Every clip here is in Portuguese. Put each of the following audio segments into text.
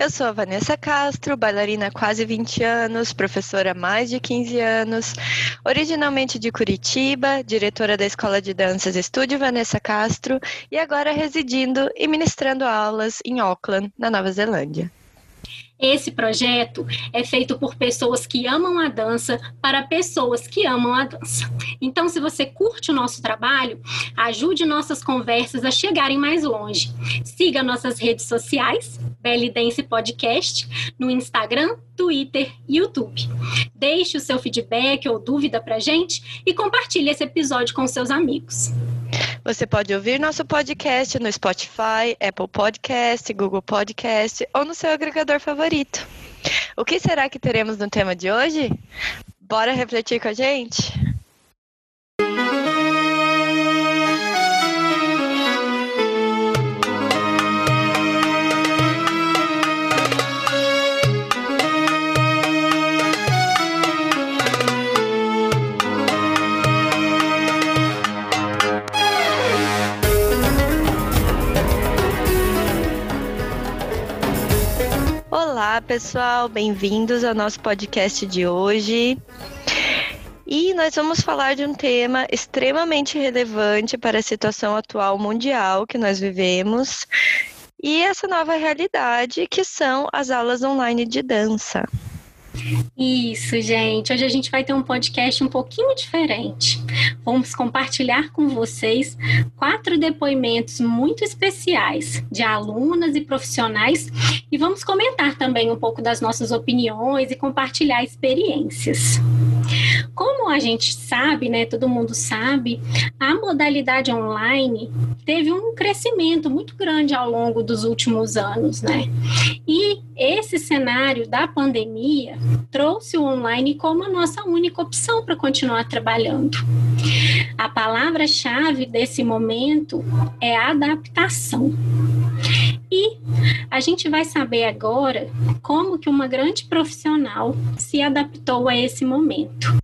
Eu sou a Vanessa Castro, bailarina há quase 20 anos, professora há mais de 15 anos, originalmente de Curitiba, diretora da Escola de Danças Estúdio Vanessa Castro e agora residindo e ministrando aulas em Auckland, na Nova Zelândia. Esse projeto é feito por pessoas que amam a dança para pessoas que amam a dança. Então, se você curte o nosso trabalho, ajude nossas conversas a chegarem mais longe. Siga nossas redes sociais, Belly Dance Podcast, no Instagram, Twitter e YouTube. Deixe o seu feedback ou dúvida para gente e compartilhe esse episódio com seus amigos. Você pode ouvir nosso podcast no Spotify, Apple Podcast, Google Podcast ou no seu agregador favorito. O que será que teremos no tema de hoje? Bora refletir com a gente? Olá, pessoal, bem-vindos ao nosso podcast de hoje. E nós vamos falar de um tema extremamente relevante para a situação atual mundial que nós vivemos e essa nova realidade que são as aulas online de dança. Isso, gente. Hoje a gente vai ter um podcast um pouquinho diferente. Vamos compartilhar com vocês quatro depoimentos muito especiais de alunas e profissionais e vamos comentar também um pouco das nossas opiniões e compartilhar experiências. Como a gente sabe, né, todo mundo sabe, a modalidade online teve um crescimento muito grande ao longo dos últimos anos, né? E esse cenário da pandemia trouxe o online como a nossa única opção para continuar trabalhando. A palavra-chave desse momento é adaptação. E a gente vai saber agora como que uma grande profissional se adaptou a esse momento.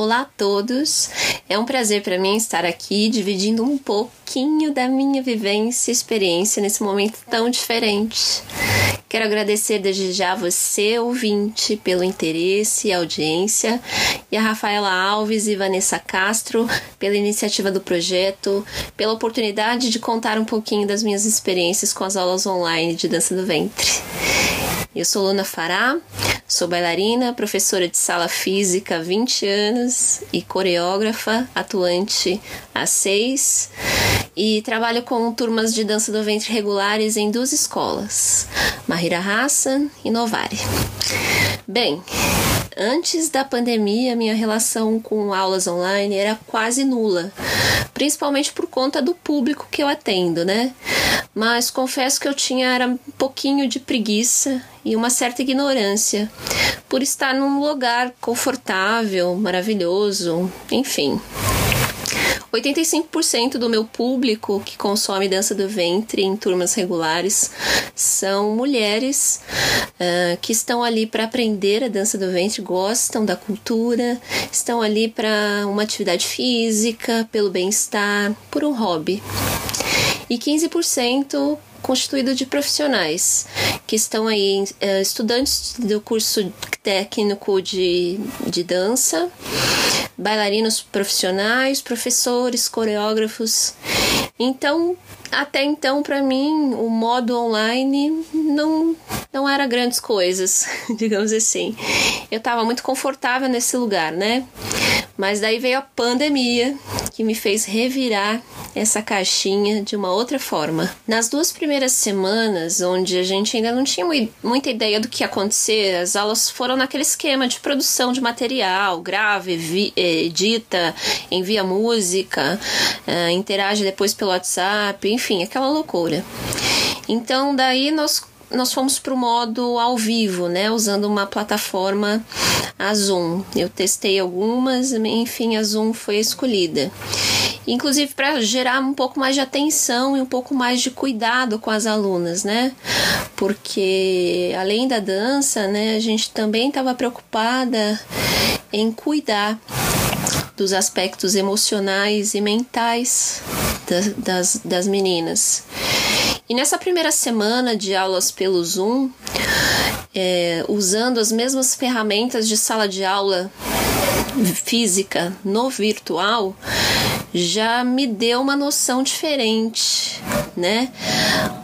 Olá a todos, é um prazer para mim estar aqui dividindo um pouquinho da minha vivência e experiência nesse momento tão diferente. Quero agradecer desde já você, ouvinte, pelo interesse e audiência, e a Rafaela Alves e Vanessa Castro pela iniciativa do projeto, pela oportunidade de contar um pouquinho das minhas experiências com as aulas online de dança do ventre. Eu sou Luna Fará, sou bailarina, professora de sala física há 20 anos e coreógrafa, atuante há 6 e trabalho com turmas de dança do ventre regulares em duas escolas, Mahira Hassan e Novari. Bem, antes da pandemia, minha relação com aulas online era quase nula, principalmente por conta do público que eu atendo, né? Mas confesso que eu tinha era um pouquinho de preguiça e uma certa ignorância por estar num lugar confortável, maravilhoso, enfim. 85% do meu público que consome dança do ventre em turmas regulares são mulheres uh, que estão ali para aprender a dança do ventre, gostam da cultura, estão ali para uma atividade física, pelo bem-estar, por um hobby. E 15% constituído de profissionais que estão aí, uh, estudantes do curso técnico de, de dança, bailarinos profissionais, professores, coreógrafos. Então, até então, para mim, o modo online não, não era grandes coisas, digamos assim. Eu estava muito confortável nesse lugar, né? Mas daí veio a pandemia que me fez revirar essa caixinha de uma outra forma. Nas duas primeiras semanas, onde a gente ainda não tinha muita ideia do que ia acontecer, as aulas foram naquele esquema de produção de material, grave, edita, envia música, interage depois pelo WhatsApp, enfim, aquela loucura. Então, daí nós nós fomos para o modo ao vivo, né? Usando uma plataforma a Zoom. Eu testei algumas, enfim, a Zoom foi escolhida inclusive para gerar um pouco mais de atenção e um pouco mais de cuidado com as alunas, né? Porque além da dança, né, a gente também estava preocupada em cuidar dos aspectos emocionais e mentais das, das, das meninas. E nessa primeira semana de aulas pelo Zoom, é, usando as mesmas ferramentas de sala de aula física no virtual, já me deu uma noção diferente, né?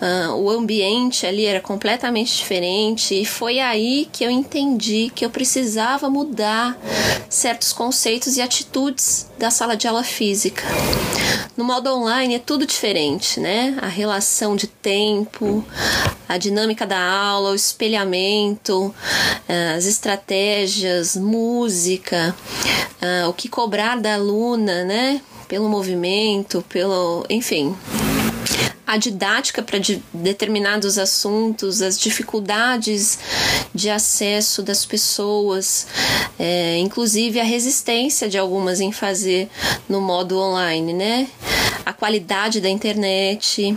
Uh, o ambiente ali era completamente diferente e foi aí que eu entendi que eu precisava mudar certos conceitos e atitudes da sala de aula física. No modo online é tudo diferente, né? A relação de tempo, a dinâmica da aula, o espelhamento, ah, as estratégias, música, ah, o que cobrar da aluna, né? Pelo movimento, pelo, enfim, a didática para de determinados assuntos, as dificuldades de acesso das pessoas, é, inclusive a resistência de algumas em fazer no modo online, né? A qualidade da internet.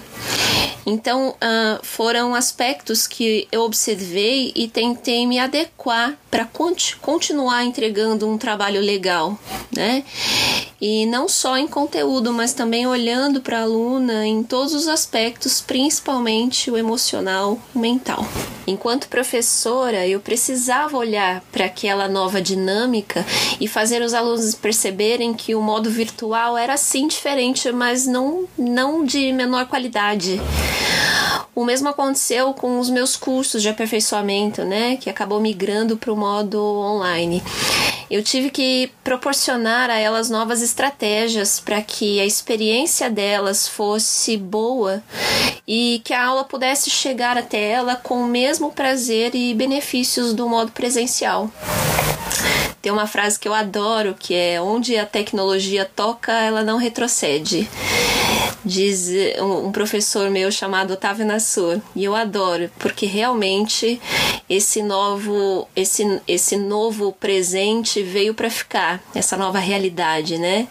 Então, uh, foram aspectos que eu observei e tentei me adequar para cont continuar entregando um trabalho legal, né? E não só em conteúdo, mas também olhando para a aluna em todos os aspectos, principalmente o emocional, o mental. Enquanto professora, eu precisava olhar para aquela nova dinâmica e fazer os alunos perceberem que o modo virtual era sim diferente, mas não, não de menor qualidade. O mesmo aconteceu com os meus cursos de aperfeiçoamento, né, que acabou migrando para o modo online. Eu tive que proporcionar a elas novas estratégias para que a experiência delas fosse boa e que a aula pudesse chegar até ela com o mesmo prazer e benefícios do modo presencial. Tem uma frase que eu adoro que é onde a tecnologia toca, ela não retrocede diz um professor meu chamado Otávio Nassur. E eu adoro, porque realmente esse novo esse, esse novo presente veio para ficar, essa nova realidade, né?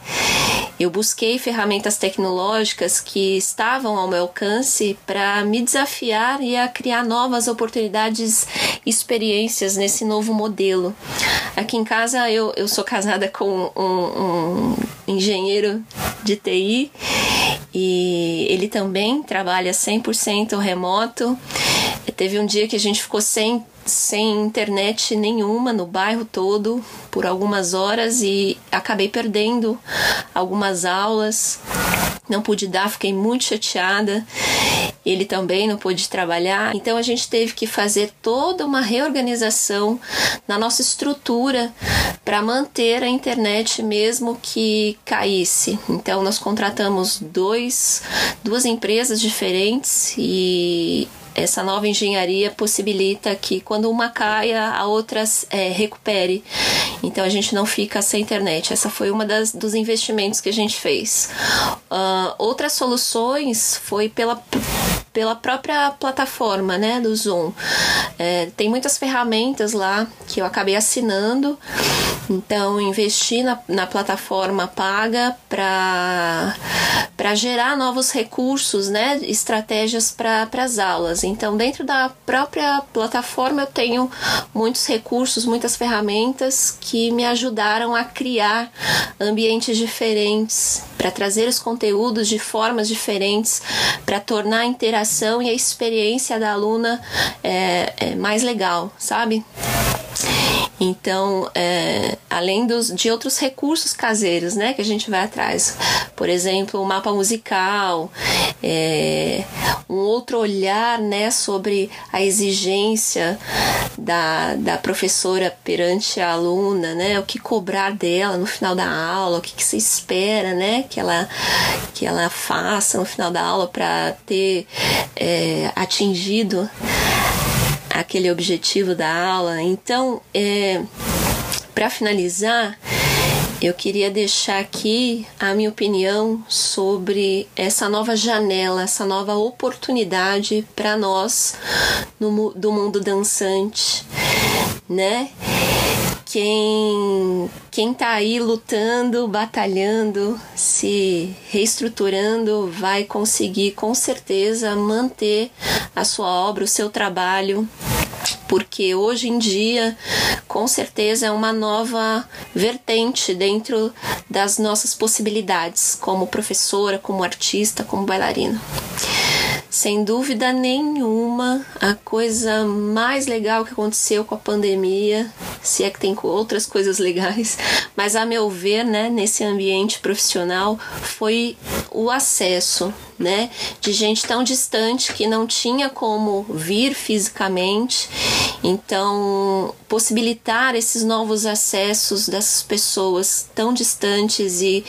Eu busquei ferramentas tecnológicas que estavam ao meu alcance para me desafiar e a criar novas oportunidades e experiências nesse novo modelo. Aqui em casa eu, eu sou casada com um, um engenheiro de TI e ele também trabalha 100% remoto. Teve um dia que a gente ficou sem, sem internet nenhuma no bairro todo por algumas horas e acabei perdendo algumas aulas. Não pude dar, fiquei muito chateada. Ele também não pôde trabalhar. Então a gente teve que fazer toda uma reorganização na nossa estrutura para manter a internet mesmo que caísse. Então nós contratamos dois, duas empresas diferentes e essa nova engenharia possibilita que quando uma caia, a outra é, recupere. Então a gente não fica sem internet. Essa foi uma das, dos investimentos que a gente fez. Uh, outras soluções foi pela pela própria plataforma né, do Zoom. É, tem muitas ferramentas lá que eu acabei assinando, então investi na, na plataforma paga para gerar novos recursos, né, estratégias para as aulas. Então, dentro da própria plataforma, eu tenho muitos recursos, muitas ferramentas que me ajudaram a criar ambientes diferentes, para trazer os conteúdos de formas diferentes, para tornar a interação e a experiência da aluna é, é mais legal, sabe? Então, é, além dos, de outros recursos caseiros, né, que a gente vai atrás, por exemplo, o mapa musical, é, um outro olhar, né, sobre a exigência da, da professora perante a aluna, né, o que cobrar dela no final da aula, o que, que se espera, né, que ela que ela faça no final da aula para ter é, atingido aquele objetivo da aula. Então, é, para finalizar, eu queria deixar aqui a minha opinião sobre essa nova janela, essa nova oportunidade para nós no, do mundo dançante, né? Quem quem tá aí lutando, batalhando, se reestruturando, vai conseguir com certeza manter a sua obra, o seu trabalho porque hoje em dia, com certeza, é uma nova vertente dentro das nossas possibilidades como professora, como artista, como bailarina. Sem dúvida nenhuma, a coisa mais legal que aconteceu com a pandemia, se é que tem outras coisas legais, mas a meu ver, né, nesse ambiente profissional, foi o acesso, né, de gente tão distante que não tinha como vir fisicamente. Então, possibilitar esses novos acessos dessas pessoas tão distantes e,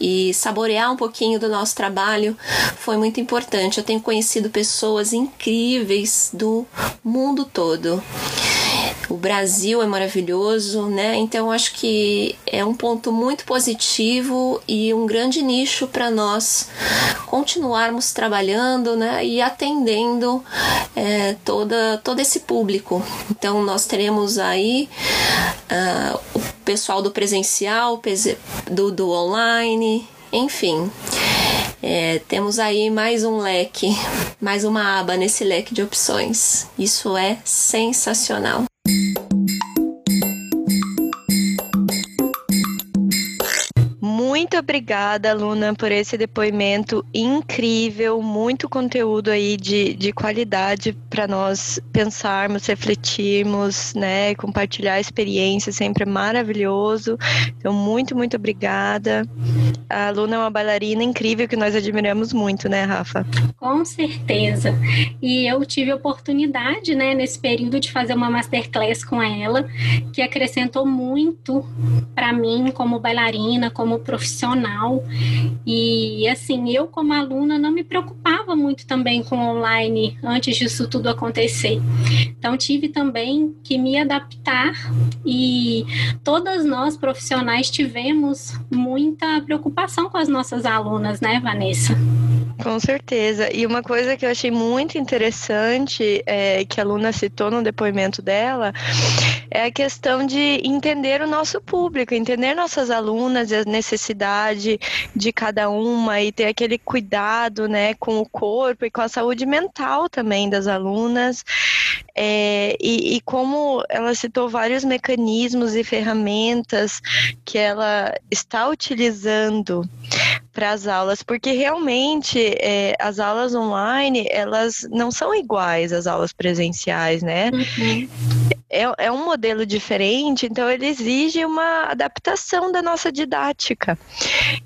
e saborear um pouquinho do nosso trabalho foi muito importante. Eu tenho conhecido pessoas incríveis do mundo todo. O Brasil é maravilhoso, né? Então acho que é um ponto muito positivo e um grande nicho para nós continuarmos trabalhando, né? E atendendo é, toda todo esse público. Então nós teremos aí uh, o pessoal do presencial, do, do online, enfim. É, temos aí mais um leque, mais uma aba nesse leque de opções. Isso é sensacional. Muito obrigada, Luna, por esse depoimento incrível, muito conteúdo aí de, de qualidade para nós pensarmos, refletirmos, né? Compartilhar experiência sempre é maravilhoso. Então, muito, muito obrigada. A Luna é uma bailarina incrível que nós admiramos muito, né, Rafa? Com certeza. E eu tive a oportunidade, né, nesse período de fazer uma masterclass com ela, que acrescentou muito para mim como bailarina, como profissional profissional. E assim, eu como aluna não me preocupava muito também com online antes disso tudo acontecer. Então tive também que me adaptar e todas nós profissionais tivemos muita preocupação com as nossas alunas, né, Vanessa? Com certeza. E uma coisa que eu achei muito interessante, é, que a Luna citou no depoimento dela, é a questão de entender o nosso público, entender nossas alunas e a necessidade de cada uma e ter aquele cuidado né, com o corpo e com a saúde mental também das alunas. É, e, e como ela citou vários mecanismos e ferramentas que ela está utilizando para as aulas, porque realmente é, as aulas online elas não são iguais às aulas presenciais, né? Uhum. É, é um modelo diferente, então ele exige uma adaptação da nossa didática.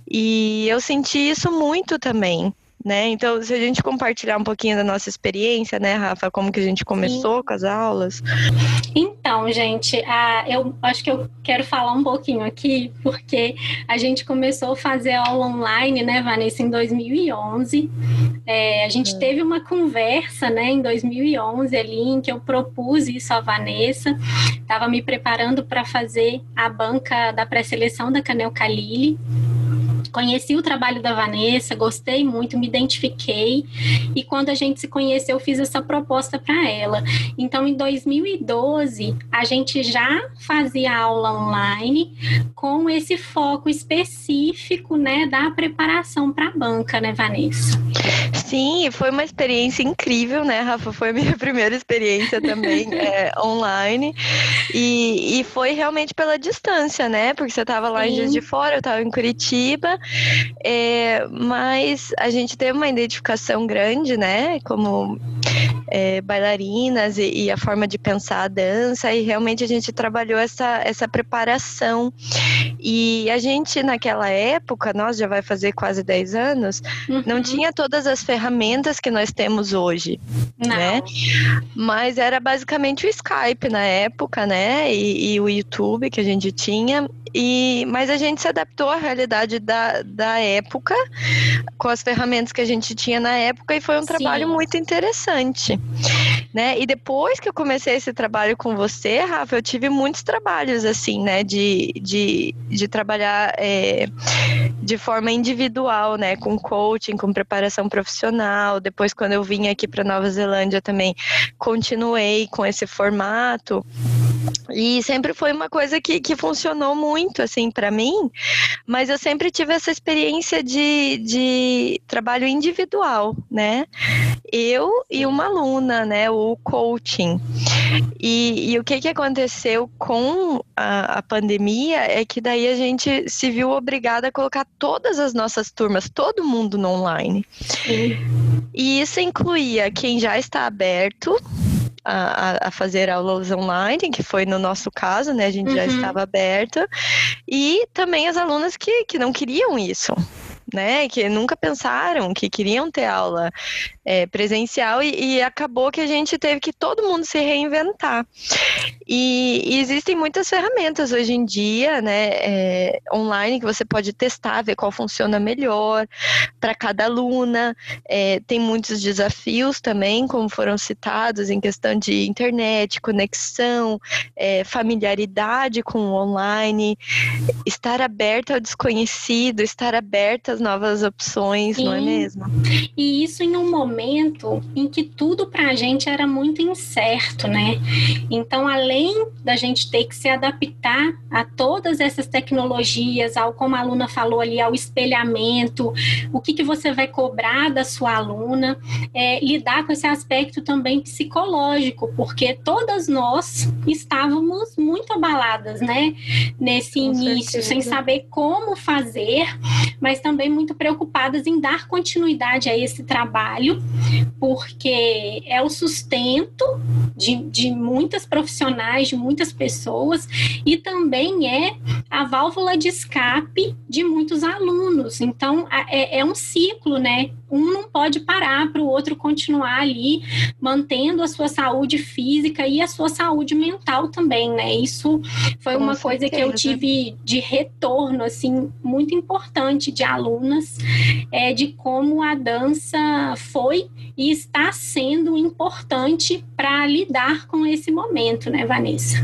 E eu senti isso muito também né? Então, se a gente compartilhar um pouquinho da nossa experiência, né, Rafa, como que a gente começou Sim. com as aulas? Então, gente, eu acho que eu quero falar um pouquinho aqui, porque a gente começou a fazer aula online, né, Vanessa, em 2011. É, a gente é. teve uma conversa, né, em 2011 ali, em que eu propus isso à Vanessa. Estava me preparando para fazer a banca da pré-seleção da Canel Calili conheci o trabalho da Vanessa, gostei muito, me identifiquei e quando a gente se conheceu, eu fiz essa proposta para ela. Então, em 2012, a gente já fazia aula online com esse foco específico, né, da preparação para a banca, né, Vanessa? Sim, foi uma experiência incrível, né, Rafa? Foi a minha primeira experiência também é, online e, e foi realmente pela distância, né? Porque você estava lá Sim. em Juiz de Fora, eu estava em Curitiba é, mas a gente teve uma identificação grande, né? Como é, bailarinas e, e, a forma de pensar a dança, e realmente a gente trabalhou essa, essa preparação. E a gente, naquela época, nós já vai fazer quase 10 anos, uhum. não tinha todas as ferramentas que nós temos hoje, não. né? Mas era basicamente o Skype na época, né? E, e o YouTube que a gente tinha. E, mas a gente se adaptou à realidade da, da época, com as ferramentas que a gente tinha na época, e foi um Sim. trabalho muito interessante. né? E depois que eu comecei esse trabalho com você, Rafa, eu tive muitos trabalhos assim, né? De, de, de trabalhar é, de forma individual, né? Com coaching, com preparação profissional. Depois, quando eu vim aqui para Nova Zelândia, também continuei com esse formato. E sempre foi uma coisa que, que funcionou muito, assim, para mim, mas eu sempre tive essa experiência de, de trabalho individual, né? Eu e uma aluna, né? O coaching. E, e o que, que aconteceu com a, a pandemia é que daí a gente se viu obrigada a colocar todas as nossas turmas, todo mundo no online. Sim. E isso incluía quem já está aberto, a, a, fazer aulas online, que foi no nosso caso, né? A gente uhum. já estava aberta. E também as alunas que, que não queriam isso né? Que nunca pensaram que queriam ter aula é, presencial e, e, acabou que a gente teve que todo mundo se reinventar. E, e existem muitas ferramentas hoje em dia, né? É, online que você pode testar, ver qual funciona melhor para cada aluna. É, tem muitos desafios também, como foram citados, em questão de internet, conexão, é, familiaridade com o online, estar aberta ao desconhecido, estar aberta novas opções, Sim. não é mesmo? E isso em um momento em que tudo para a gente era muito incerto, né? Então, além da gente ter que se adaptar a todas essas tecnologias, ao como a aluna falou ali, ao espelhamento, o que, que você vai cobrar da sua aluna, é, lidar com esse aspecto também psicológico, porque todas nós estávamos muito abaladas, né? Nesse com início, certeza. sem saber como fazer, mas também muito preocupadas em dar continuidade a esse trabalho, porque é o sustento de, de muitas profissionais, de muitas pessoas, e também é a válvula de escape de muitos alunos. Então, é, é um ciclo, né? Um não pode parar para o outro continuar ali, mantendo a sua saúde física e a sua saúde mental também, né? Isso foi Com uma certeza. coisa que eu tive de retorno, assim, muito importante de alunas, é, de como a dança foi e está sendo importante para lidar com esse momento, né, Vanessa?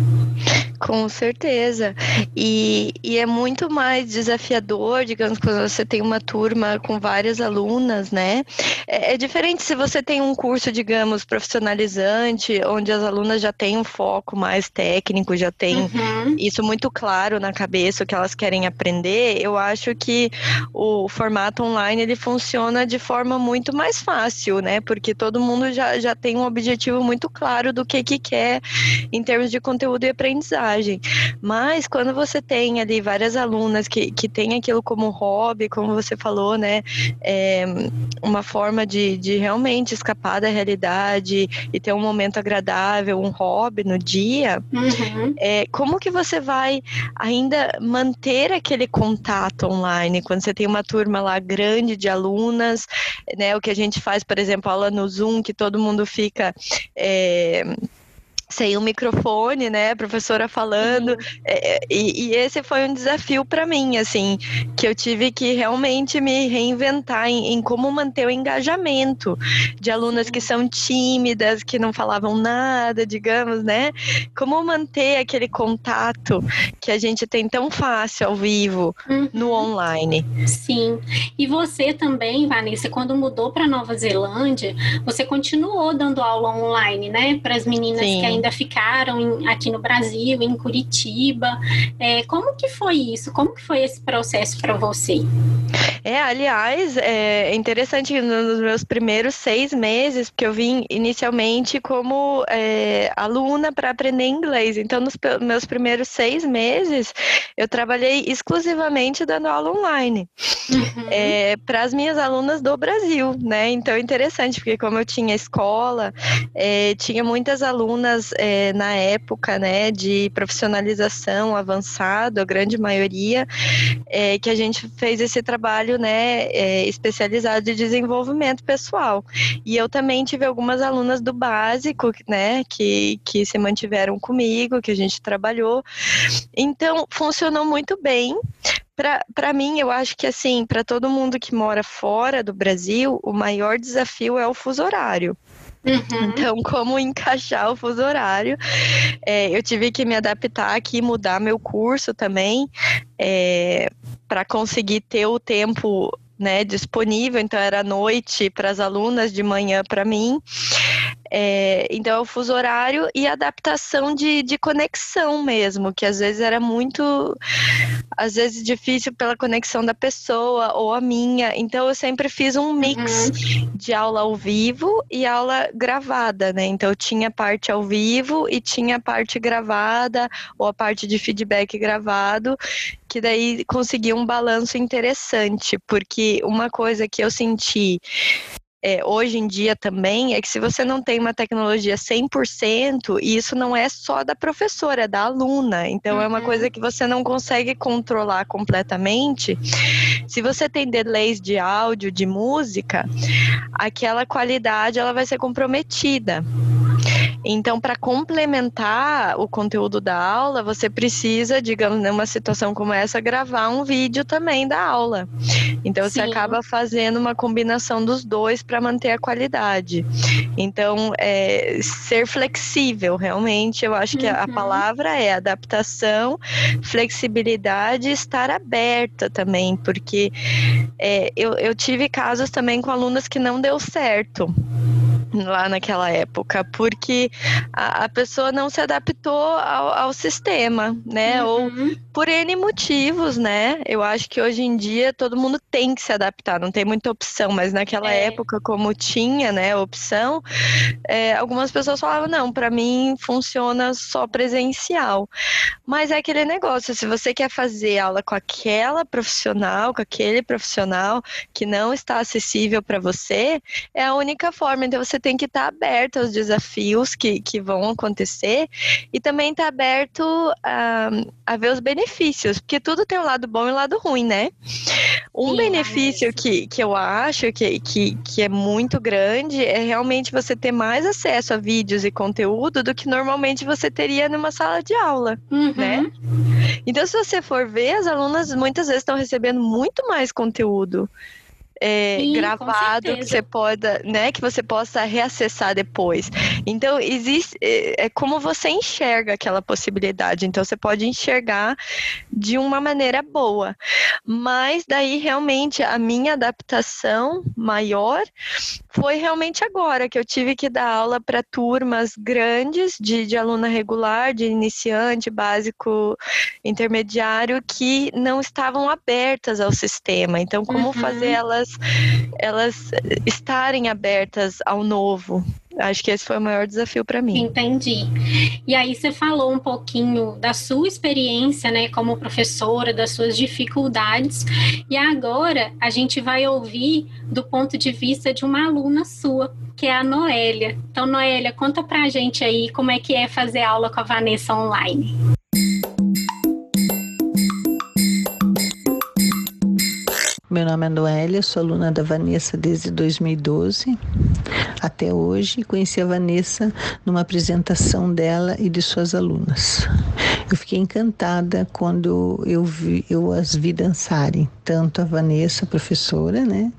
Com certeza. E, e, é muito mais desafiador, digamos, quando você tem uma turma com várias alunas, né? É, é, diferente se você tem um curso, digamos, profissionalizante, onde as alunas já têm um foco mais técnico, já tem uhum. isso muito claro na cabeça, o que elas querem aprender. Eu acho que o formato online ele funciona de forma muito mais fácil, né? Porque todo mundo já, já tem um objetivo muito claro do que, que quer em termos de conteúdo e Mas quando você tem ali várias alunas que, que têm aquilo como hobby, como você falou, né? É uma forma de, de realmente escapar da realidade e ter um momento agradável, um hobby no dia, uhum. é, como que você vai ainda manter aquele contato online quando você tem uma turma lá grande de alunas, né? O que a gente faz, por exemplo, aula no Zoom, que todo mundo fica. É, sem o microfone, né, a professora falando, é, e, e, esse foi um desafio para mim, assim, que eu tive que realmente me reinventar em, em, como manter o engajamento de alunas que são tímidas, que não falavam nada, digamos, né, como manter aquele contato que a gente tem tão fácil ao vivo uhum. no online. Sim, e você também, Vanessa, quando mudou para Nova Zelândia, você continuou dando aula online, né, para as meninas Sim. que ainda ficaram em, aqui no Brasil, em Curitiba. É, como que foi isso? Como que foi esse processo para você? É, aliás, é interessante nos meus primeiros seis meses, porque eu vim inicialmente como é, aluna para aprender inglês. Então, nos meus primeiros seis meses, eu trabalhei exclusivamente dando aula online uhum. é, para as minhas alunas do Brasil, né? Então, é interessante, porque como eu tinha escola, é, tinha muitas alunas é, na época, né, de profissionalização avançado, a grande maioria, é, que a gente fez esse trabalho, né, é, especializado de desenvolvimento pessoal. E eu também tive algumas alunas do básico, né, que, que se mantiveram comigo, que a gente trabalhou. Então, funcionou muito bem para mim, eu acho que assim, para todo mundo que mora fora do Brasil, o maior desafio é o fuso horário. Uhum. Então, como encaixar o fuso horário? É, eu tive que me adaptar aqui, mudar meu curso também, é, para conseguir ter o tempo né, disponível. Então, era noite para as alunas, de manhã para mim. É, então, é o fuso horário e adaptação de, de conexão mesmo, que às vezes era muito, às vezes difícil pela conexão da pessoa ou a minha. Então, eu sempre fiz um mix uhum. de aula ao vivo e aula gravada, né? Então, eu tinha parte ao vivo e tinha parte gravada ou a parte de feedback gravado, que daí conseguia um balanço interessante, porque uma coisa que eu senti é, hoje em dia também é que se você não tem uma tecnologia 100%, isso não é só da professora, é da aluna. Então, uhum. é uma coisa uhum. que você não consegue controlar completamente. Se você tem delays de áudio, de música, aquela qualidade ela vai ser comprometida. Então, para complementar o conteúdo da aula, você precisa, digamos, numa situação como essa, gravar um vídeo também da aula. Então, Sim. você acaba fazendo uma combinação dos dois para manter a qualidade. Então, é, ser flexível, realmente, eu acho que uhum. a palavra é adaptação, flexibilidade e estar aberta também, porque é, eu, eu tive casos também com alunas que não deu certo lá naquela época, porque a, a pessoa não se adaptou ao, ao sistema, né? Uhum. Ou por N motivos, né? Eu acho que hoje em dia todo mundo tem que se adaptar, não tem muita opção, mas naquela é. época, como tinha, né, opção, é, algumas pessoas falavam, não, para mim funciona só presencial. Mas é aquele negócio, se você quer fazer aula com aquela profissional, com aquele profissional que não está acessível para você, é a única forma. Então você tem que estar tá aberto aos desafios que, que vão acontecer e também estar tá aberto a, a ver os benefícios, porque tudo tem um lado bom e um lado ruim, né? Um Sim, benefício que, que eu acho que, que, que é muito grande é realmente você ter mais acesso a vídeos e conteúdo do que normalmente você teria numa sala de aula, uhum. né? Então, se você for ver, as alunas muitas vezes estão recebendo muito mais conteúdo é, Sim, gravado que você pode, né, que você possa reacessar depois. Então existe é, é, como você enxerga aquela possibilidade. Então você pode enxergar de uma maneira boa, mas daí realmente a minha adaptação maior foi realmente agora que eu tive que dar aula para turmas grandes de, de aluna regular, de iniciante, básico, intermediário que não estavam abertas ao sistema. Então como uhum. fazer elas elas, elas estarem abertas ao novo. Acho que esse foi o maior desafio para mim. Entendi. E aí você falou um pouquinho da sua experiência, né, como professora, das suas dificuldades. E agora a gente vai ouvir do ponto de vista de uma aluna sua, que é a Noélia. Então, Noélia, conta pra gente aí como é que é fazer aula com a Vanessa online. Meu nome é Noélia, sou aluna da Vanessa desde 2012 até hoje. Conheci a Vanessa numa apresentação dela e de suas alunas. Eu fiquei encantada quando eu, vi, eu as vi dançarem, tanto a Vanessa, professora, né,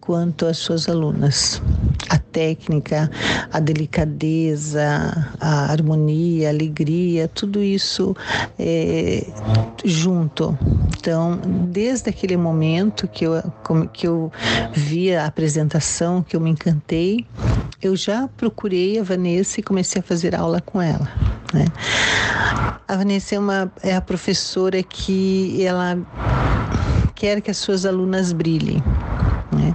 quanto as suas alunas. A técnica, a delicadeza, a harmonia, a alegria, tudo isso é, junto. Então, desde aquele momento que eu, que eu vi a apresentação, que eu me encantei, eu já procurei a Vanessa e comecei a fazer aula com ela. Né? A Vanessa é, uma, é a professora que ela quer que as suas alunas brilhem. Né?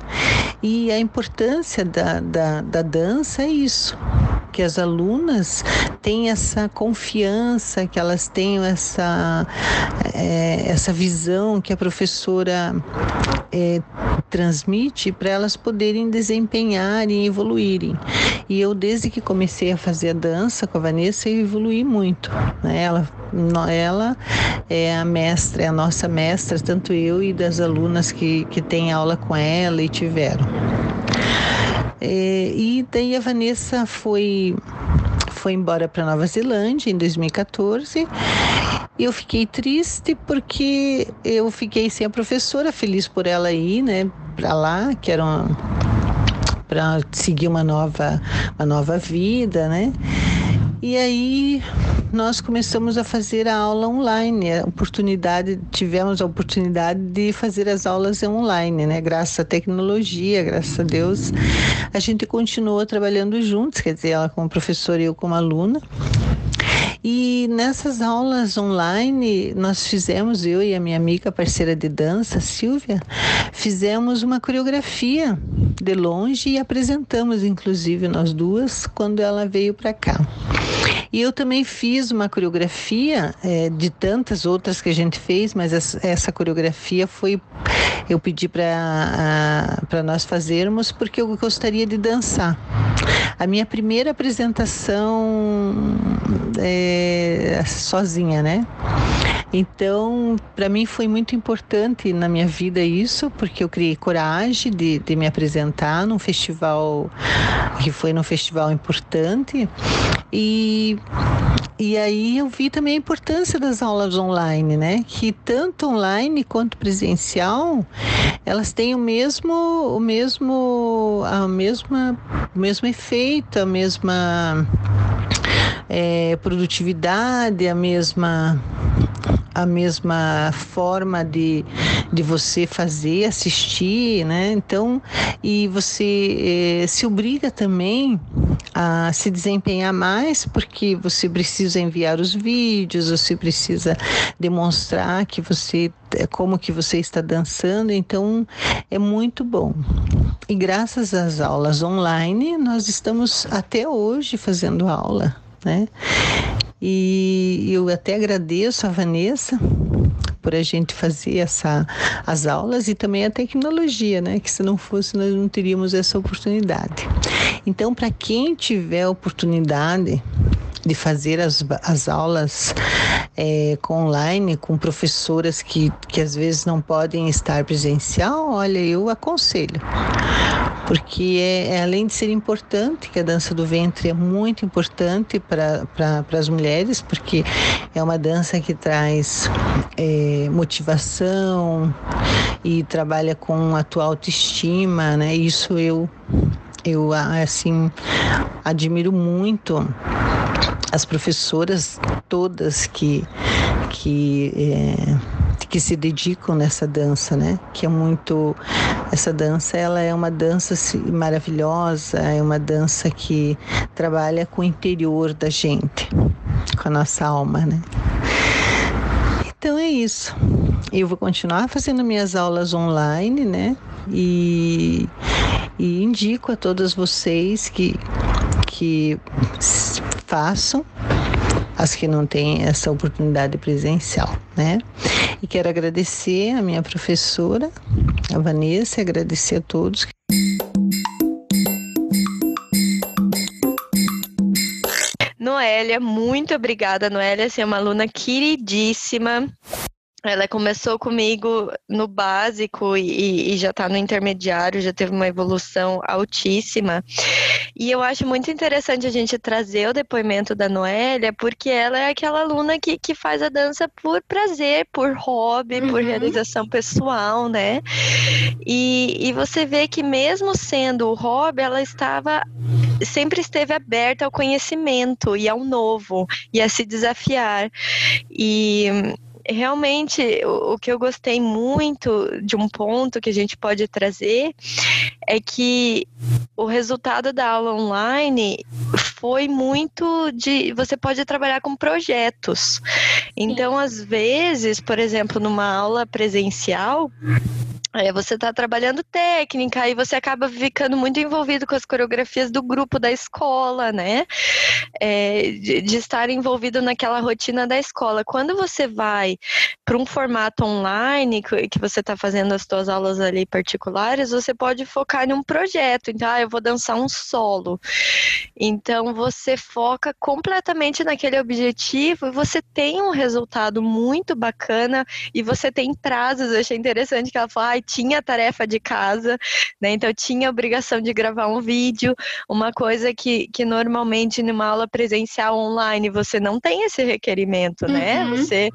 E a importância da, da, da dança é isso, que as alunas têm essa confiança, que elas tenham essa, é, essa visão que a professora é, transmite para elas poderem desempenhar e evoluírem. E eu, desde que comecei a fazer a dança com a Vanessa, eu evolui muito. Né? Ela, ela é a mestra, é a nossa mestra, tanto eu e das alunas que, que têm aula com ela e tiveram. É, e daí a Vanessa foi foi embora para Nova Zelândia em 2014 eu fiquei triste porque eu fiquei sem a professora, feliz por ela ir, né, para lá, que era para seguir uma nova, uma nova vida, né? E aí nós começamos a fazer a aula online, a oportunidade, tivemos a oportunidade de fazer as aulas online, né? Graças à tecnologia, graças a Deus, a gente continuou trabalhando juntos, quer dizer, ela como professora e eu como aluna. E nessas aulas online, nós fizemos, eu e a minha amiga parceira de dança, Silvia, fizemos uma coreografia de longe e apresentamos, inclusive, nós duas, quando ela veio para cá. E eu também fiz uma coreografia é, de tantas outras que a gente fez, mas essa, essa coreografia foi eu pedi para nós fazermos porque eu gostaria de dançar. A minha primeira apresentação é, sozinha, né? Então, para mim foi muito importante na minha vida isso, porque eu criei coragem de, de me apresentar num festival que foi num festival importante e e aí eu vi também a importância das aulas online, né? Que tanto online quanto presencial, elas têm o mesmo, o mesmo, a mesma, o mesmo efeito, a mesma é, produtividade, a mesma a mesma forma de, de você fazer, assistir, né? Então, e você eh, se obriga também a se desempenhar mais, porque você precisa enviar os vídeos, você precisa demonstrar que você como que você está dançando, então é muito bom. E graças às aulas online, nós estamos até hoje fazendo aula, né? E eu até agradeço a Vanessa por a gente fazer essa, as aulas e também a tecnologia, né? Que se não fosse, nós não teríamos essa oportunidade. Então, para quem tiver oportunidade de fazer as, as aulas é, com online, com professoras que, que às vezes não podem estar presencial, olha, eu aconselho porque é, é, além de ser importante, que a dança do ventre é muito importante para as mulheres, porque é uma dança que traz é, motivação e trabalha com a tua autoestima, né? Isso eu eu assim admiro muito as professoras todas que que é, que se dedicam nessa dança, né? Que é muito essa dança, ela é uma dança maravilhosa, é uma dança que trabalha com o interior da gente, com a nossa alma, né? Então é isso. Eu vou continuar fazendo minhas aulas online, né? E, e indico a todas vocês que que façam as que não têm essa oportunidade presencial, né? E quero agradecer a minha professora, a Vanessa, agradecer a todos. Noélia, muito obrigada, Noélia. Você é uma aluna queridíssima. Ela começou comigo no básico e, e já está no intermediário, já teve uma evolução altíssima. E eu acho muito interessante a gente trazer o depoimento da Noélia, porque ela é aquela aluna que, que faz a dança por prazer, por hobby, uhum. por realização pessoal, né? E, e você vê que mesmo sendo o hobby, ela estava sempre esteve aberta ao conhecimento e ao novo e a se desafiar. E realmente o, o, que eu gostei muito de um ponto que a gente pode trazer é que o resultado da aula online foi muito de você pode trabalhar com projetos. Então, às vezes, por exemplo, numa aula presencial, Aí você está trabalhando técnica e você acaba ficando muito envolvido com as coreografias do grupo da escola, né? É, de, de, estar envolvido naquela rotina da escola. Quando você vai para um formato online, que, que você está fazendo as suas aulas ali particulares, você pode focar em um projeto. Então, ah, eu vou dançar um solo. Então, você foca completamente naquele objetivo e você tem um resultado muito bacana e você tem prazos. Eu achei interessante que ela falou, ah, tinha tarefa de casa, né? Então tinha a obrigação de gravar um vídeo, uma coisa que, que normalmente numa aula presencial online você não tem esse requerimento, né? Uhum. Você,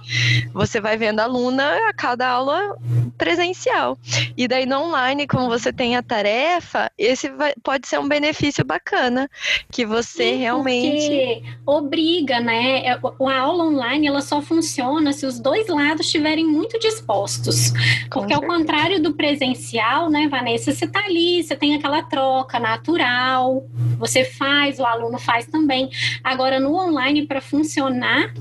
você vai vendo a aluna a cada aula presencial. E daí no online, como você tem a tarefa, esse vai, pode ser um benefício bacana que você Sim, realmente obriga, né? É, a aula online ela só funciona se os dois lados estiverem muito dispostos. Porque ao contrário do presencial, né, Vanessa, você tá ali, você tem aquela troca natural, você faz, o aluno faz também. Agora no online para funcionar,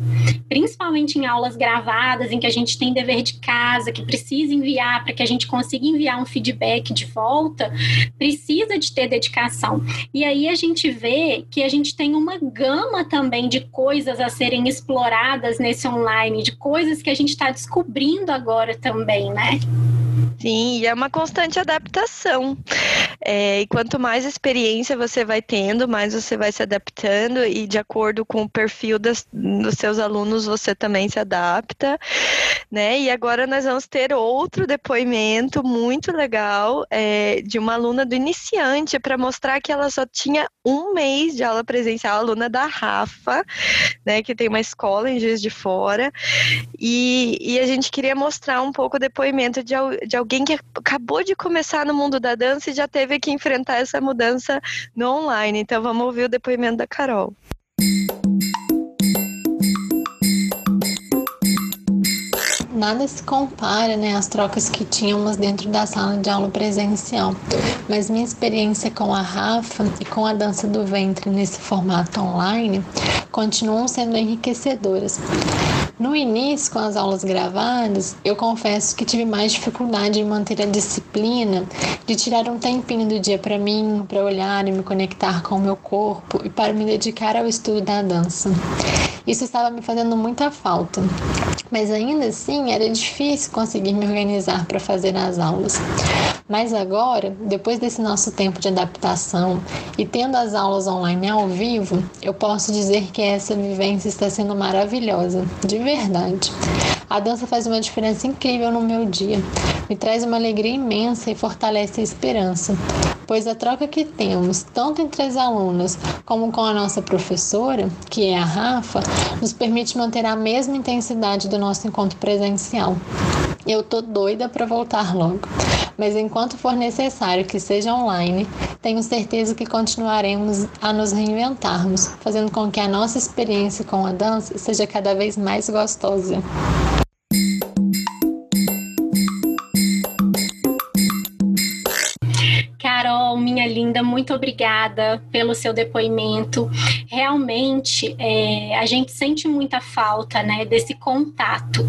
principalmente em aulas gravadas em que a gente tem dever de casa, que precisa enviar para que a gente consiga enviar um feedback de volta, precisa de ter dedicação. E aí a gente vê que a gente tem uma gama também de coisas a serem exploradas nesse online, de coisas que a gente está descobrindo agora também, né? Sim, e é uma constante adaptação. É, e quanto mais experiência você vai tendo, mais você vai se adaptando e de acordo com o perfil das, dos seus alunos você também se adapta, né? E agora nós vamos ter outro depoimento muito legal é, de uma aluna do iniciante para mostrar que ela só tinha um mês de aula presencial, aluna da Rafa, né? Que tem uma escola em Juiz de Fora e, e a gente queria mostrar um pouco o depoimento de, de alguém que acabou de começar no mundo da dança e já teve que enfrentar essa mudança no online. Então vamos ouvir o depoimento da Carol. nada se compara né, às trocas que tínhamos dentro da sala de aula presencial. Mas minha experiência com a Rafa e com a dança do ventre nesse formato online continuam sendo enriquecedoras. No início, com as aulas gravadas, eu confesso que tive mais dificuldade em manter a disciplina de tirar um tempinho do dia para mim, para olhar e me conectar com o meu corpo e para me dedicar ao estudo da dança. Isso estava me fazendo muita falta, mas ainda assim era difícil conseguir me organizar para fazer as aulas. Mas agora, depois desse nosso tempo de adaptação e tendo as aulas online ao vivo, eu posso dizer que essa vivência está sendo maravilhosa, de verdade. A dança faz uma diferença incrível no meu dia, me traz uma alegria imensa e fortalece a esperança, pois a troca que temos, tanto entre as alunas como com a nossa professora, que é a Rafa, nos permite manter a mesma intensidade do nosso encontro presencial. Eu tô doida para voltar logo, mas enquanto for necessário que seja online, tenho certeza que continuaremos a nos reinventarmos, fazendo com que a nossa experiência com a dança seja cada vez mais gostosa. Minha linda, muito obrigada pelo seu depoimento. Realmente, é, a gente sente muita falta, né, desse contato.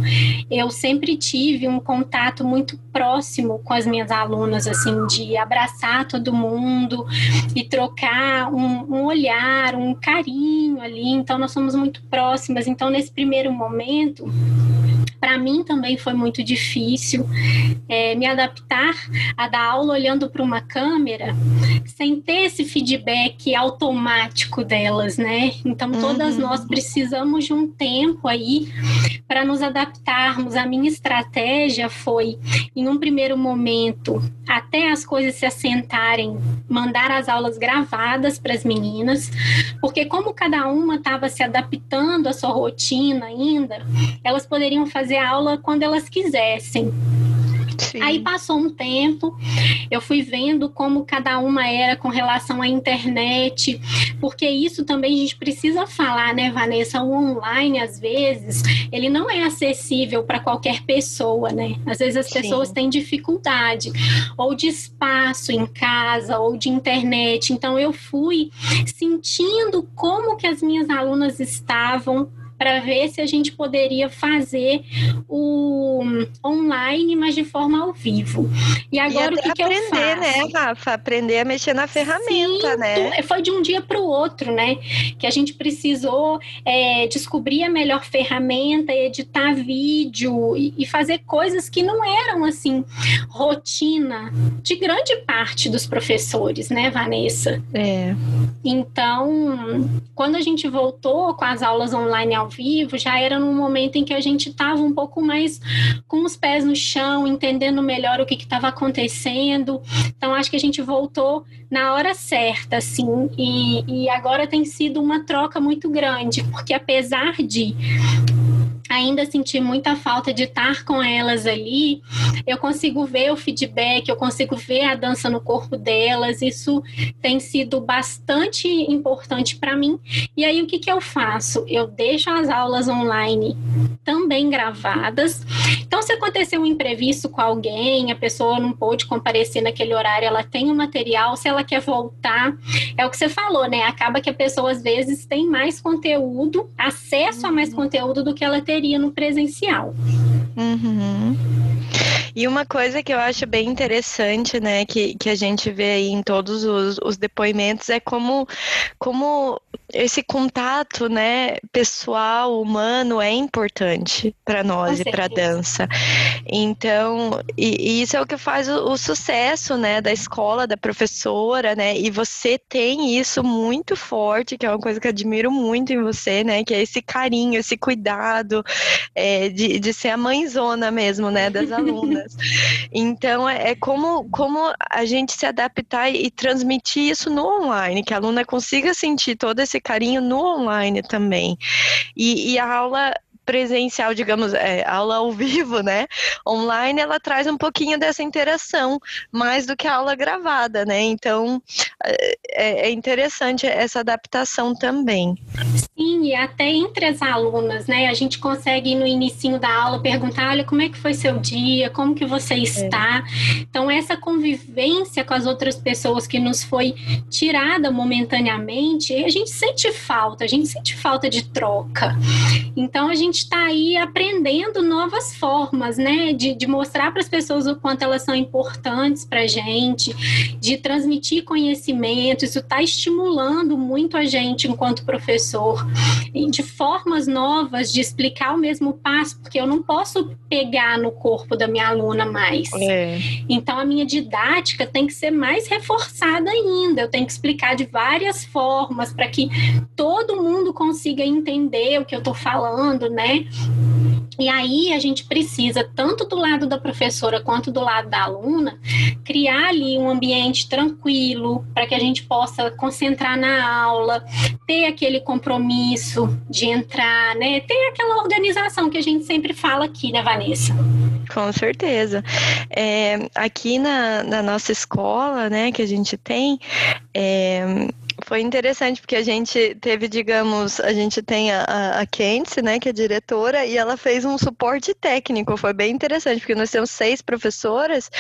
Eu sempre tive um contato muito próximo com as minhas alunas, assim, de abraçar todo mundo e trocar um, um olhar, um carinho ali. Então, nós somos muito próximas. Então, nesse primeiro momento, para mim também foi muito difícil é, me adaptar a dar aula olhando para uma câmera sem ter esse feedback automático delas, né? Então todas uhum. nós precisamos de um tempo aí para nos adaptarmos. A minha estratégia foi, em um primeiro momento, até as coisas se assentarem, mandar as aulas gravadas para as meninas, porque como cada uma estava se adaptando à sua rotina ainda, elas poderiam fazer fazer aula quando elas quisessem. Sim. Aí passou um tempo, eu fui vendo como cada uma era com relação à internet, porque isso também a gente precisa falar, né, Vanessa? O online, às vezes, ele não é acessível para qualquer pessoa, né? Às vezes as Sim. pessoas têm dificuldade, ou de espaço em casa, ou de internet. Então, eu fui sentindo como que as minhas alunas estavam para ver se a gente poderia fazer o online, mas de forma ao vivo. E agora e o que, que aprender, eu faço? né, Rafa? Aprender a mexer na ferramenta, Sim, né? Foi de um dia para o outro, né? Que a gente precisou é, descobrir a melhor ferramenta, editar vídeo e, e fazer coisas que não eram assim rotina de grande parte dos professores, né, Vanessa? É. Então, quando a gente voltou com as aulas online ao vivo já era num momento em que a gente estava um pouco mais com os pés no chão, entendendo melhor o que estava acontecendo. Então, acho que a gente voltou na hora certa, assim, e, e agora tem sido uma troca muito grande, porque apesar de ainda senti muita falta de estar com elas ali, eu consigo ver o feedback, eu consigo ver a dança no corpo delas, isso tem sido bastante importante para mim. E aí, o que, que eu faço? Eu deixo as aulas online também gravadas. Então, se acontecer um imprevisto com alguém, a pessoa não pôde comparecer naquele horário, ela tem o material, se ela quer voltar, é o que você falou, né? Acaba que a pessoa às vezes tem mais conteúdo, acesso a mais conteúdo do que ela teria teria no presencial. Uhum. E uma coisa que eu acho bem interessante, né, que, que a gente vê aí em todos os, os depoimentos é como, como esse contato, né, pessoal, humano é importante para nós e para a dança. Então, e, e, isso é o que faz o, o, sucesso, né, da escola, da professora, né, e você tem isso muito forte, que é uma coisa que eu admiro muito em você, né, que é esse carinho, esse cuidado é, de, de ser a mãezona mesmo, né, das alunas. Então, é, é como, como a gente se adaptar e, e transmitir isso no online, que a aluna consiga sentir todo esse carinho no online também. E, e a aula presencial, digamos, é, aula ao vivo, né? Online, ela traz um pouquinho dessa interação, mais do que a aula gravada, né? Então, é, é interessante essa adaptação também. Sim, e até entre as alunas, né? A gente consegue no início da aula perguntar, olha, como é que foi seu dia? Como que você é. está? É. Então, essa convivência com as outras pessoas que nos foi tirada momentaneamente, a gente sente falta, a gente sente falta de troca. Então, a gente está aí aprendendo novas formas, né? De, de mostrar para as pessoas o quanto elas são importantes para a gente, de transmitir conhecimento. Isso está estimulando muito a gente enquanto professor, de formas novas de explicar o mesmo passo, porque eu não posso pegar no corpo da minha aluna mais. É. Então, a minha didática tem que ser mais reforçada ainda. Eu tenho que explicar de várias formas para que todo mundo consiga entender o que eu estou falando, né? Né? E aí a gente precisa, tanto do lado da professora quanto do lado da aluna, criar ali um ambiente tranquilo para que a gente possa concentrar na aula, ter aquele compromisso de entrar, né? Ter aquela organização que a gente sempre fala aqui, né, Vanessa? Com certeza. É, aqui na, na, nossa escola, né, que a gente tem, é, foi interessante porque a gente teve, digamos, a gente tem a, a né, que é diretora, e ela fez um suporte técnico. Foi bem interessante, porque nós temos seis professoras,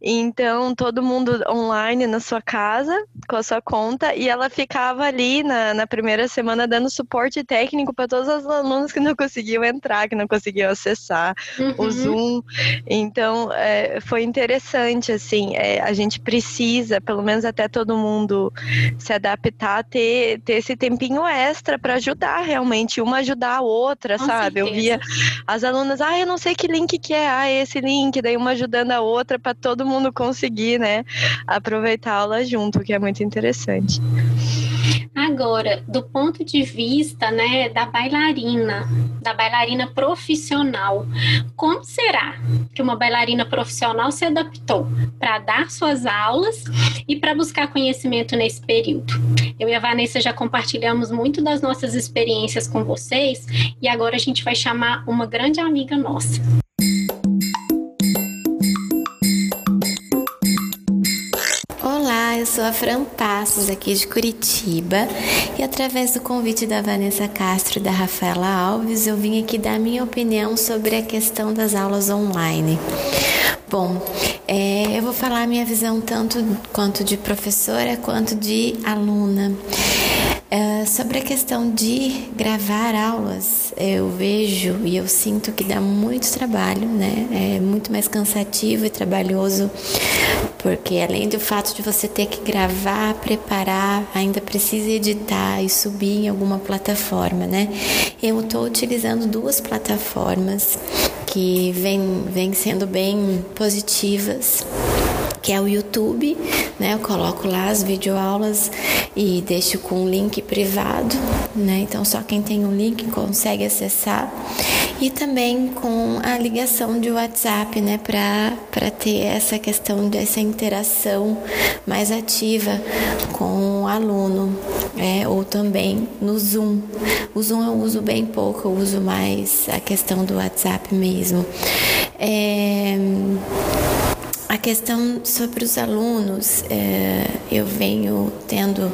então todo mundo online na sua casa, com a sua conta, e ela ficava ali na, na primeira semana dando suporte técnico para todos os alunos que não conseguiam entrar, que não conseguiam acessar uhum. o Zoom. Então, é, foi interessante, assim, é, a gente precisa, pelo menos até todo mundo se adaptar adaptar, ter, ter esse tempinho extra para ajudar realmente, uma ajudar a outra, Com sabe? Certeza. Eu via as alunas, ah, eu não sei que link que é, ah, esse link, daí uma ajudando a outra para todo mundo conseguir, né, aproveitar a aula junto, que é muito interessante. Agora, do ponto de vista né, da bailarina, da bailarina profissional, como será que uma bailarina profissional se adaptou para dar suas aulas e para buscar conhecimento nesse período? Eu e a Vanessa já compartilhamos muito das nossas experiências com vocês e agora a gente vai chamar uma grande amiga nossa. Eu sou a Fran Passos, aqui de Curitiba, e através do convite da Vanessa Castro e da Rafaela Alves, eu vim aqui dar minha opinião sobre a questão das aulas online. Bom, é, eu vou falar minha visão tanto quanto de professora quanto de aluna. É, sobre a questão de gravar aulas, eu vejo e eu sinto que dá muito trabalho, né? É muito mais cansativo e trabalhoso, porque além do fato de você ter que gravar, preparar, ainda precisa editar e subir em alguma plataforma, né? Eu estou utilizando duas plataformas que vêm vem sendo bem positivas que é o YouTube, né? Eu coloco lá as videoaulas e deixo com link privado, né? Então só quem tem um link consegue acessar. E também com a ligação de WhatsApp, né, para ter essa questão dessa interação mais ativa com o aluno, é, ou também no Zoom. O Zoom eu uso bem pouco, eu uso mais a questão do WhatsApp mesmo. É, a questão sobre os alunos, é, eu venho tendo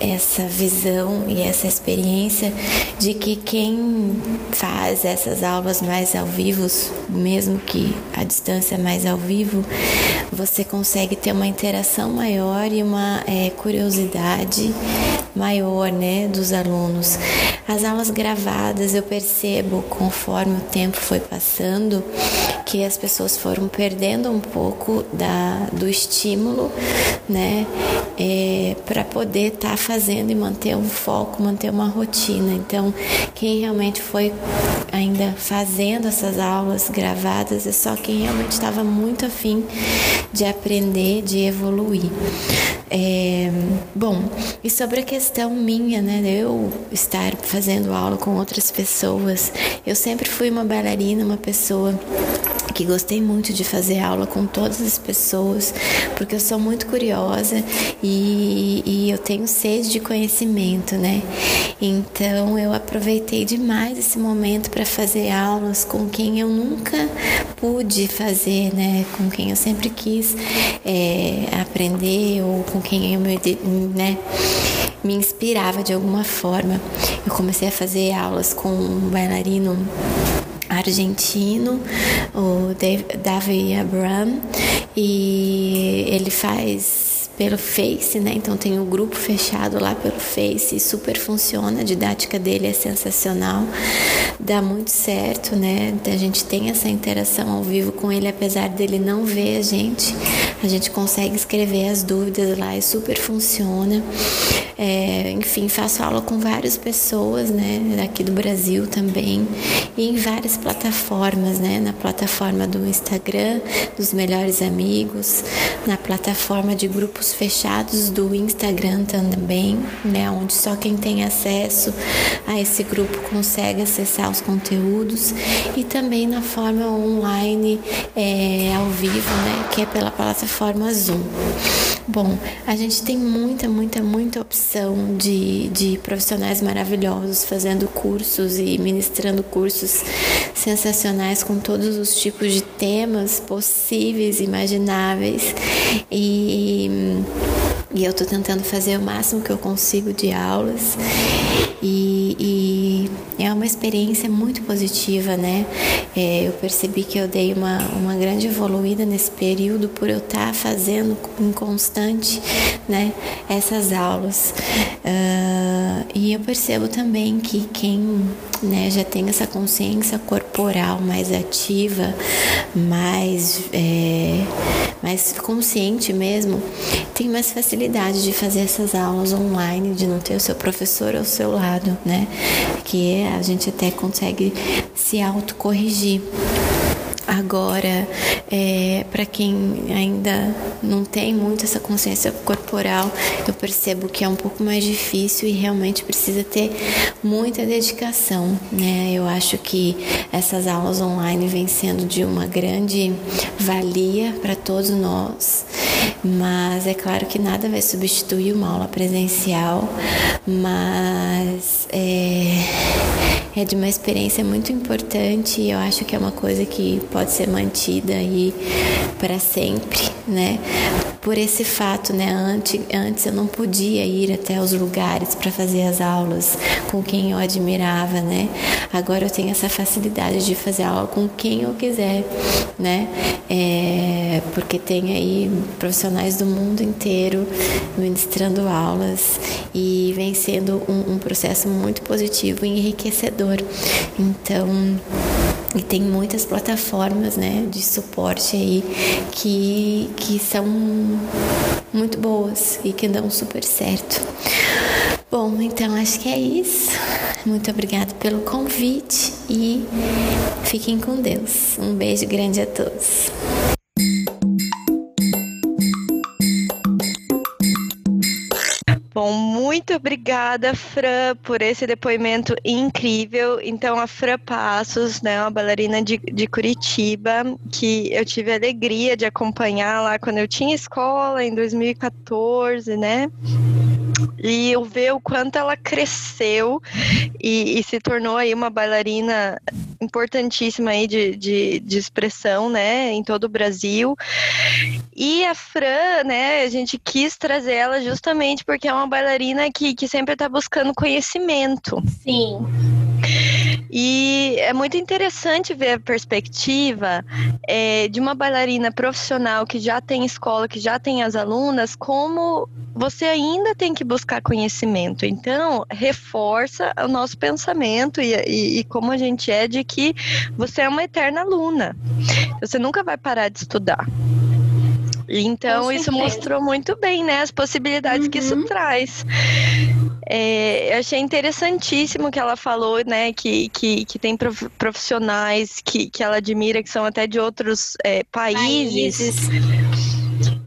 essa visão e essa experiência de que quem faz essas aulas mais ao vivo, mesmo que a distância mais ao vivo, você consegue ter uma interação maior e uma é, curiosidade maior né, dos alunos. As aulas gravadas eu percebo conforme o tempo foi passando que as pessoas foram perdendo um pouco da, do estímulo, né, é, para poder estar tá fazendo e manter um foco, manter uma rotina. Então, quem realmente foi ainda fazendo essas aulas gravadas é só quem realmente estava muito afim de aprender, de evoluir. É, bom, e sobre a questão minha, né, eu estar fazendo aula com outras pessoas, eu sempre fui uma bailarina, uma pessoa que gostei muito de fazer aula com todas as pessoas, porque eu sou muito curiosa e, e eu tenho sede de conhecimento, né? Então eu aproveitei demais esse momento para fazer aulas com quem eu nunca pude fazer, né? Com quem eu sempre quis é, aprender ou com quem eu me, né? Me inspirava de alguma forma. Eu comecei a fazer aulas com um bailarino argentino, o David Abram, e ele faz pelo Face, né? Então tem o um grupo fechado lá pelo Face, super funciona, a didática dele é sensacional, dá muito certo, né? A gente tem essa interação ao vivo com ele, apesar dele não ver a gente, a gente consegue escrever as dúvidas lá e super funciona. É, enfim, faço aula com várias pessoas, né? Daqui do Brasil também e em várias plataformas, né? Na plataforma do Instagram, dos melhores amigos, na plataforma de grupos fechados do Instagram também, né, onde só quem tem acesso a esse grupo consegue acessar os conteúdos e também na forma online é, ao vivo, né, que é pela plataforma Zoom. Bom, a gente tem muita, muita, muita opção de, de profissionais maravilhosos fazendo cursos e ministrando cursos sensacionais com todos os tipos de temas possíveis, imagináveis. E, e eu estou tentando fazer o máximo que eu consigo de aulas. É uma experiência muito positiva, né? É, eu percebi que eu dei uma, uma grande evoluída nesse período por eu estar tá fazendo em constante, né? Essas aulas. Uh, e eu percebo também que quem né, já tem essa consciência corporal mais ativa, mais, é, mais consciente mesmo, tem mais facilidade de fazer essas aulas online, de não ter o seu professor ao seu lado, né? Que a gente até consegue se autocorrigir. Agora, é, para quem ainda não tem muito essa consciência corporal, eu percebo que é um pouco mais difícil e realmente precisa ter muita dedicação, né? Eu acho que essas aulas online vêm sendo de uma grande valia para todos nós, mas é claro que nada vai substituir uma aula presencial, mas é, é de uma experiência muito importante e eu acho que é uma coisa que pode ser mantida aí para sempre, né? Por esse fato, né? Antes, antes eu não podia ir até os lugares para fazer as aulas com quem eu admirava, né? Agora eu tenho essa facilidade de fazer aula com quem eu quiser, né? É, porque tem aí profissionais do mundo inteiro ministrando aulas e vem sendo um, um processo muito positivo e enriquecedor. Então, e tem muitas plataformas né, de suporte aí que, que são muito boas e que dão super certo. Bom, então acho que é isso. Muito obrigada pelo convite e fiquem com Deus. Um beijo grande a todos. Muito obrigada, Fran, por esse depoimento incrível. Então, a Fran Passos, né, uma bailarina de, de Curitiba, que eu tive a alegria de acompanhar lá quando eu tinha escola, em 2014, né? E eu ver o quanto ela cresceu e, e, se tornou aí uma bailarina importantíssima aí de, de, de, expressão, né, em todo o Brasil. E a Fran, né, a gente quis trazer ela justamente porque é uma bailarina que, que sempre está buscando conhecimento. Sim. E é muito interessante ver a perspectiva é, de uma bailarina profissional que já tem escola, que já tem as alunas, como você ainda tem que buscar conhecimento. Então, reforça o nosso pensamento e, e, e como a gente é de que você é uma eterna aluna. Você nunca vai parar de estudar. Então, isso mostrou muito bem, né, as possibilidades uhum. que isso uhum. traz. É, eu achei interessantíssimo que ela falou, né, que, que, que tem profissionais que, que ela admira, que são até de outros é, países. países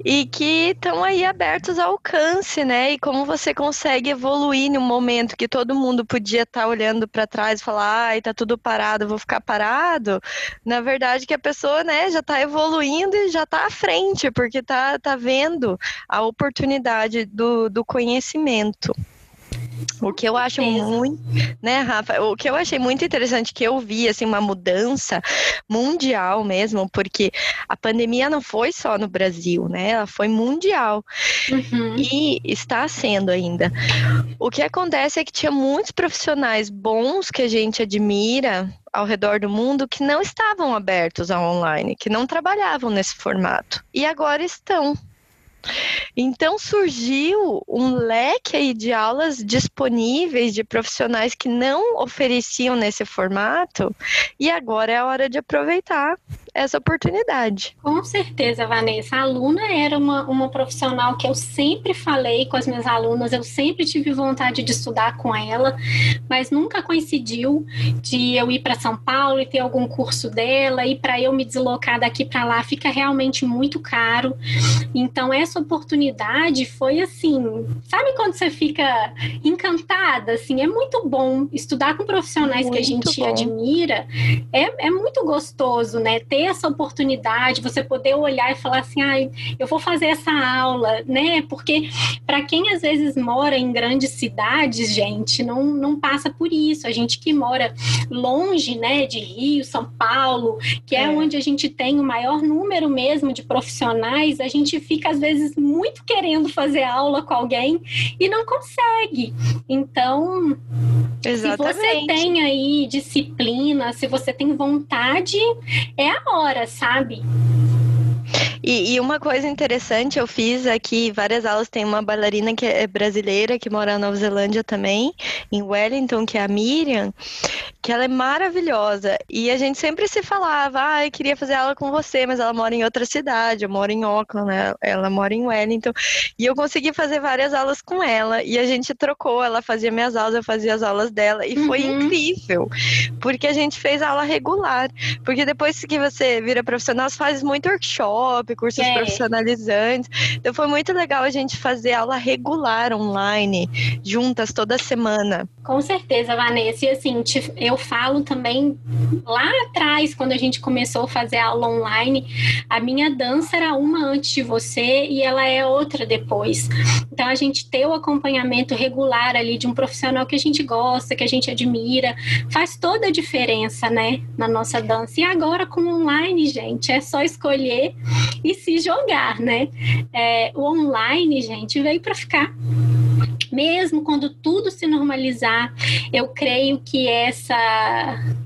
e que estão aí abertos ao alcance, né? E como você consegue evoluir no momento que todo mundo podia estar tá olhando para trás e falar, ai, tá tudo parado, vou ficar parado. Na verdade, que a pessoa, né, já está evoluindo e já está à frente, porque tá, tá vendo a oportunidade do, do conhecimento. O que eu acho muito, né, Rafa? O que eu achei muito interessante que eu vi assim uma mudança mundial mesmo, porque a pandemia não foi só no Brasil, né? Ela foi mundial uhum. e está sendo ainda. O que acontece é que tinha muitos profissionais bons que a gente admira ao redor do mundo que não estavam abertos ao online, que não trabalhavam nesse formato e agora estão. Então surgiu um leque aí de aulas disponíveis de profissionais que não ofereciam nesse formato e agora é a hora de aproveitar essa oportunidade. Com certeza, Vanessa. A aluna era uma, uma profissional que eu sempre falei com as minhas alunas, eu sempre tive vontade de estudar com ela, mas nunca coincidiu de eu ir para São Paulo e ter algum curso dela e para eu me deslocar daqui para lá fica realmente muito caro. Então essa oportunidade foi assim, sabe quando você fica encantada, assim, é muito bom estudar com profissionais muito que a gente bom. admira, é, é muito gostoso, né? Ter essa oportunidade, você poder olhar e falar assim, ah, eu vou fazer essa aula, né? Porque para quem às vezes mora em grandes cidades, gente, não, não passa por isso. A gente que mora longe, né, de Rio, São Paulo, que é, é onde a gente tem o maior número mesmo de profissionais, a gente fica às vezes muito querendo fazer aula com alguém e não consegue. Então, Exatamente. se você tem aí disciplina, se você tem vontade, é a hora, sabe? E, e, uma coisa interessante, eu fiz aqui várias aulas, tem uma bailarina que é brasileira, que mora na Nova Zelândia também, em Wellington, que é a Miriam, que ela é maravilhosa. E a gente sempre se falava, ah, eu queria fazer aula com você, mas ela mora em outra cidade, eu moro em Auckland, né? ela mora em Wellington. E eu consegui fazer várias aulas com ela, e a gente trocou, ela fazia minhas aulas, eu fazia as aulas dela, e uhum. foi incrível, porque a gente fez aula regular. Porque depois que você vira profissional, você faz muito workshop, cursos é. profissionalizantes. Então foi muito legal a gente fazer aula regular online, juntas toda semana. Com certeza, Vanessa. E assim, eu falo também lá atrás, quando a gente começou a fazer aula online, a minha dança era uma antes de você e ela é outra depois. Então a gente ter o acompanhamento regular ali de um profissional que a gente gosta, que a gente admira, faz toda a diferença, né, na nossa dança. E agora com online, gente, é só escolher e se jogar, né? É, o online, gente, veio para ficar. Mesmo quando tudo se normalizar, eu creio que essa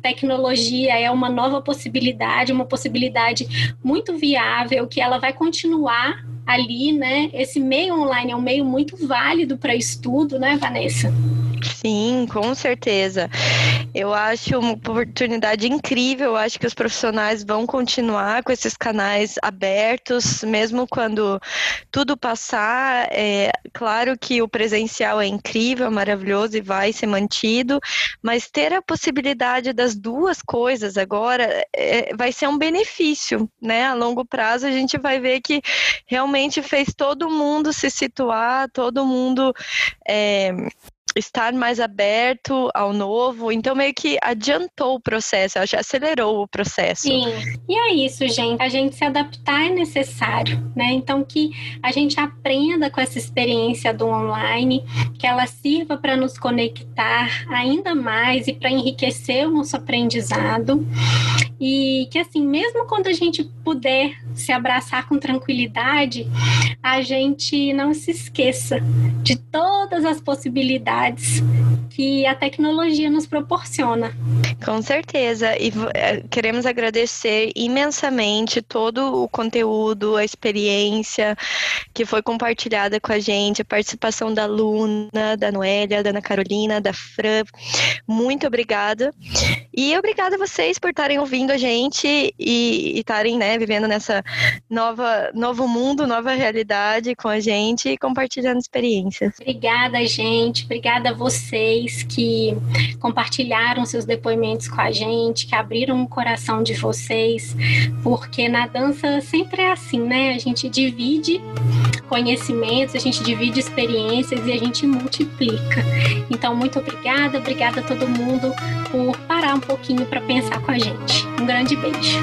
tecnologia é uma nova possibilidade, uma possibilidade muito viável, que ela vai continuar ali, né? Esse meio online é um meio muito válido para estudo, né, Vanessa? Sim, com certeza. Eu acho uma oportunidade incrível. Eu acho que os profissionais vão continuar com esses canais abertos, mesmo quando tudo passar. É claro que o presencial é incrível, maravilhoso e vai ser mantido, mas ter a possibilidade das duas coisas agora é, vai ser um benefício, né? A longo prazo a gente vai ver que realmente fez todo mundo se situar, todo mundo é, estar mais aberto ao novo, então meio que adiantou o processo, acho, acelerou o processo. Sim, e é isso, gente. A gente se adaptar é necessário, né? Então que a gente aprenda com essa experiência do online, que ela sirva para nos conectar ainda mais e para enriquecer o nosso aprendizado. E que assim, mesmo quando a gente puder se abraçar com tranquilidade, a gente não se esqueça de todas as possibilidades que a tecnologia nos proporciona. Com certeza, e eh, queremos agradecer imensamente todo o conteúdo, a experiência que foi compartilhada com a gente, a participação da Luna, da Noélia, da Ana Carolina, da Fran. Muito obrigada. E obrigada a vocês por estarem ouvindo a gente e estarem né, vivendo nessa nova novo mundo, nova realidade com a gente e compartilhando experiências. Obrigada, gente. Obrigada a vocês que compartilharam seus depoimentos com a gente, que abriram o coração de vocês, porque na dança sempre é assim, né? A gente divide conhecimentos, a gente divide experiências e a gente multiplica. Então, muito obrigada, obrigada a todo mundo por parar um pouquinho para pensar com a gente. Um grande beijo.